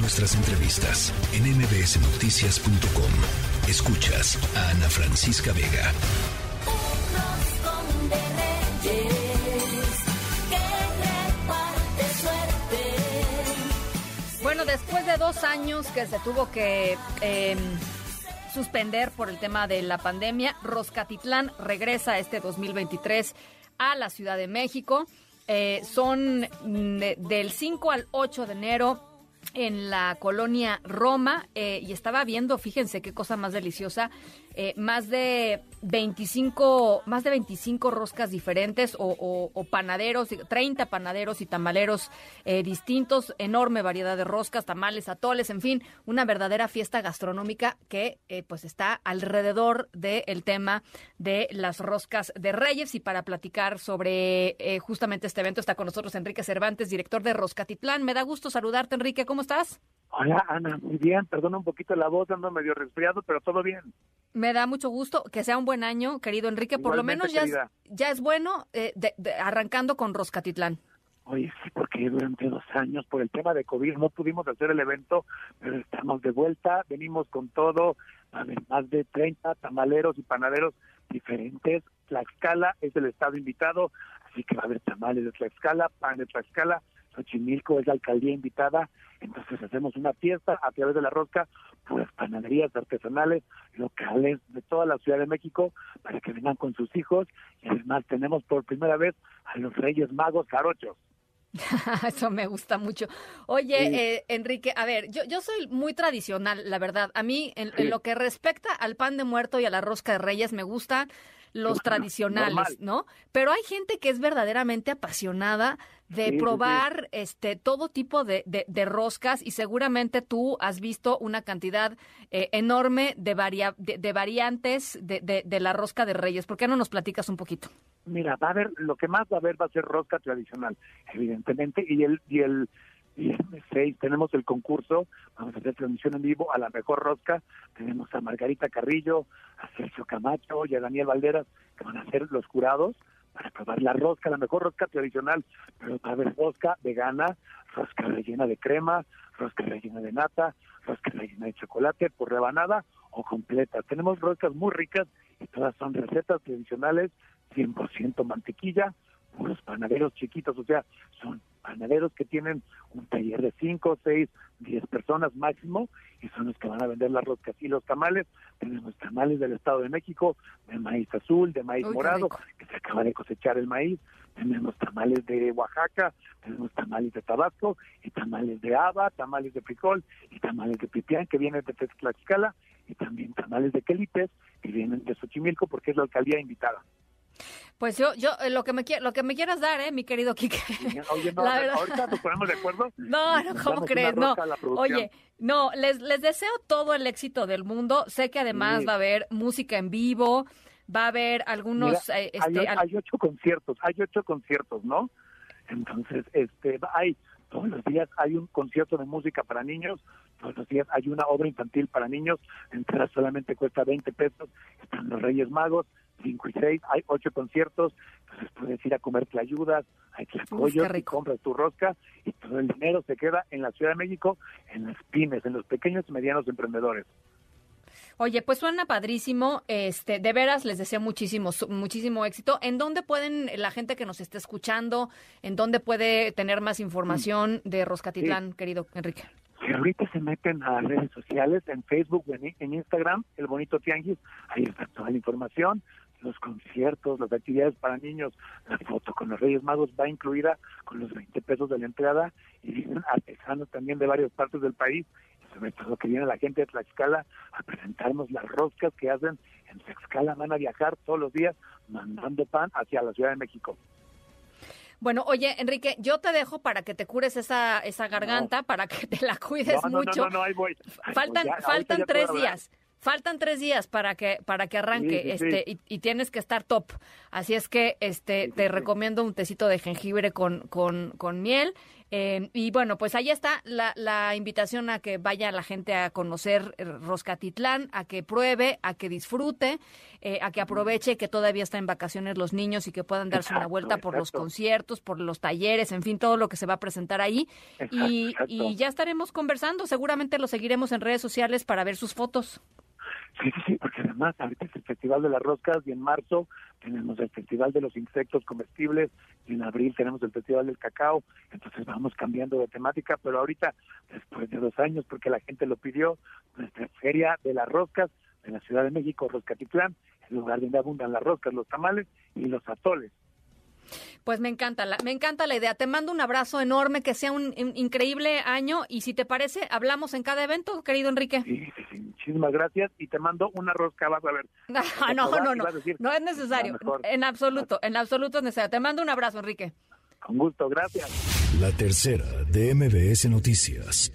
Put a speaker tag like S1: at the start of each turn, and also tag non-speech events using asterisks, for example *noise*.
S1: Nuestras entrevistas en mbsnoticias.com. Escuchas a Ana Francisca Vega.
S2: Bueno, después de dos años que se tuvo que em, suspender por el tema de la pandemia, Roscatitlán regresa este 2023 a la Ciudad de México. Eh, son mm, del 5 al 8 de enero en la colonia Roma eh, y estaba viendo, fíjense qué cosa más deliciosa, eh, más de 25, más de 25 roscas diferentes o, panaderos, 30 panaderos y tamaleros eh, distintos, enorme variedad de roscas, tamales, atoles, en fin, una verdadera fiesta gastronómica que pues está alrededor del tema de las roscas de Reyes y para platicar sobre justamente este evento está con nosotros Enrique Cervantes, director de Roscatitlán. Me da gusto saludarte, Enrique, ¿cómo estás?
S3: Hola, Ana, muy bien. Perdona un poquito la voz, ando medio resfriado, pero todo bien.
S2: Me da mucho gusto que sea un buen año, querido Enrique. Por lo menos ya es, ya es bueno eh, arrancando con Roscatitlán.
S3: Oye, sí, porque durante dos años por el tema de COVID no pudimos hacer el evento, pero estamos de vuelta, venimos con todo, más de 30 tamaleros y panaderos diferentes. Tlaxcala es el estado invitado, así que va a haber tamales de Tlaxcala, pan de Tlaxcala, Xochimilco es la alcaldía invitada, entonces hacemos una fiesta a través de la rosca, pues panaderías artesanales, locales de toda la Ciudad de México, para que vengan con sus hijos, y además tenemos por primera vez a los Reyes Magos Jarochos. *laughs*
S2: Eso me gusta mucho. Oye, eh, Enrique, a ver, yo, yo soy muy tradicional, la verdad. A mí, en, lo que respecta al pan de muerto y a la rosca de reyes, me gustan los tradicionales, ¿no? Pero hay gente que es verdaderamente apasionada de probar este todo tipo de, de, roscas y seguramente tú has visto una cantidad eh, enorme de, varia, de, variantes de, de, la rosca de reyes. ¿Por qué no nos platicas un poquito?
S3: Mira, va a haber, lo que más va a haber va a ser rosca tradicional, evidentemente, y el, y el viernes 6 tenemos el concurso, vamos a hacer transmisión en vivo a la mejor rosca, tenemos a Margarita Carrillo, a Sergio Camacho y a Daniel Valderas, que van a ser los jurados para probar la rosca, la mejor rosca tradicional, pero va a haber rosca vegana, rosca rellena de crema, rosca rellena de nata, rosca rellena de chocolate por rebanada o completa. Tenemos roscas muy ricas y todas son recetas tradicionales, 100% mantequilla, puros panaderos chiquitos, o sea, son panaderos que tienen un taller de 5, 6, 10 personas máximo y son los que van a vender las roscas y los tamales. Tenemos tamales del Estado de México, de maíz azul, de maíz morado, que se acaba de cosechar el maíz. Tenemos tamales de Oaxaca, tenemos tamales de Tabasco y tamales de haba, tamales de frijol y tamales de pipián que vienen de Tlaxcala y también tamales de quelipes que vienen de Xochimilco porque es la alcaldía invitada.
S2: Pues yo, yo, eh, lo que me lo que me quieras dar, eh, mi querido Quique.
S3: Oye, no, *laughs* ahorita nos ponemos de acuerdo. *laughs*
S2: No, no, ¿cómo crees? No. Oye, no, les, les deseo todo el éxito del mundo. Sé que además va a haber música en vivo, va a haber algunos.
S3: Eh, este, hay, ocho conciertos, hay ocho conciertos, ¿no? Entonces, este, hay todos los días hay un concierto de música para niños, todos los días hay una obra infantil para niños, entrada solamente cuesta 20 pesos, están los Reyes Magos, 5 y 6, hay 8 conciertos, entonces puedes ir a comer ayudas, hay tlacoyos, y compras tu rosca y todo el dinero se queda en la Ciudad de México, en las pymes, en los pequeños y medianos emprendedores.
S2: Oye, pues suena padrísimo. Este, de veras les deseo muchísimo, muchísimo éxito. ¿En dónde pueden la gente que nos esté escuchando, en dónde puede tener más información de Roscatitlán, querido Enrique?
S3: Si ahorita se meten a redes sociales, en Facebook, en, en Instagram, el bonito tianguis, ahí está toda la información los conciertos, las actividades para niños, la foto con los Reyes Magos va incluida con los 20 pesos de la entrada y vienen artesanos también de varias partes del país y sobre todo que viene la gente de Tlaxcala a presentarnos las roscas que hacen en Tlaxcala, van a viajar todos los días mandando pan hacia la Ciudad de México.
S2: Bueno, oye, Enrique, yo te dejo para que te cures esa, esa garganta, para que te la cuides mucho.
S3: No, no, ahí voy.
S2: faltan faltan tres días. Faltan tres días para que para que arranque este Y, tienes que estar top. Así es que este te recomiendo un tecito de jengibre con, con, con miel Eh, y bueno, pues ahí está la, la, invitación a que vaya la gente a conocer Roscatitlán, a que pruebe, a que disfrute, eh, a que aproveche que todavía están en vacaciones los niños y que puedan darse una vuelta por los conciertos, por los talleres, en fin, todo lo que se va a presentar ahí. y, y ya estaremos conversando, seguramente lo seguiremos en redes sociales para ver sus fotos.
S3: Sí, sí, sí, porque además ahorita es el Festival de las Roscas y en marzo tenemos el Festival de los Insectos Comestibles y en abril tenemos el Festival del Cacao, entonces vamos cambiando de temática, pero ahorita, después de dos años, porque la gente lo pidió, nuestra Feria de las Roscas en la Ciudad de México, Roscatitlán, el lugar donde abundan las roscas, los tamales y los atoles.
S2: Pues me encanta, la, me encanta la idea. Te mando un abrazo enorme, que sea un, increíble año y si te parece, hablamos en cada evento, querido Enrique.
S3: Sí, sí, sí. Muchísimas gracias y te mando una rosca, vas a ver. *laughs*
S2: no, no, no, no es necesario. En absoluto, en absoluto es necesario. Te mando un abrazo, Enrique.
S3: Con gusto, gracias.
S1: La tercera de MBS Noticias.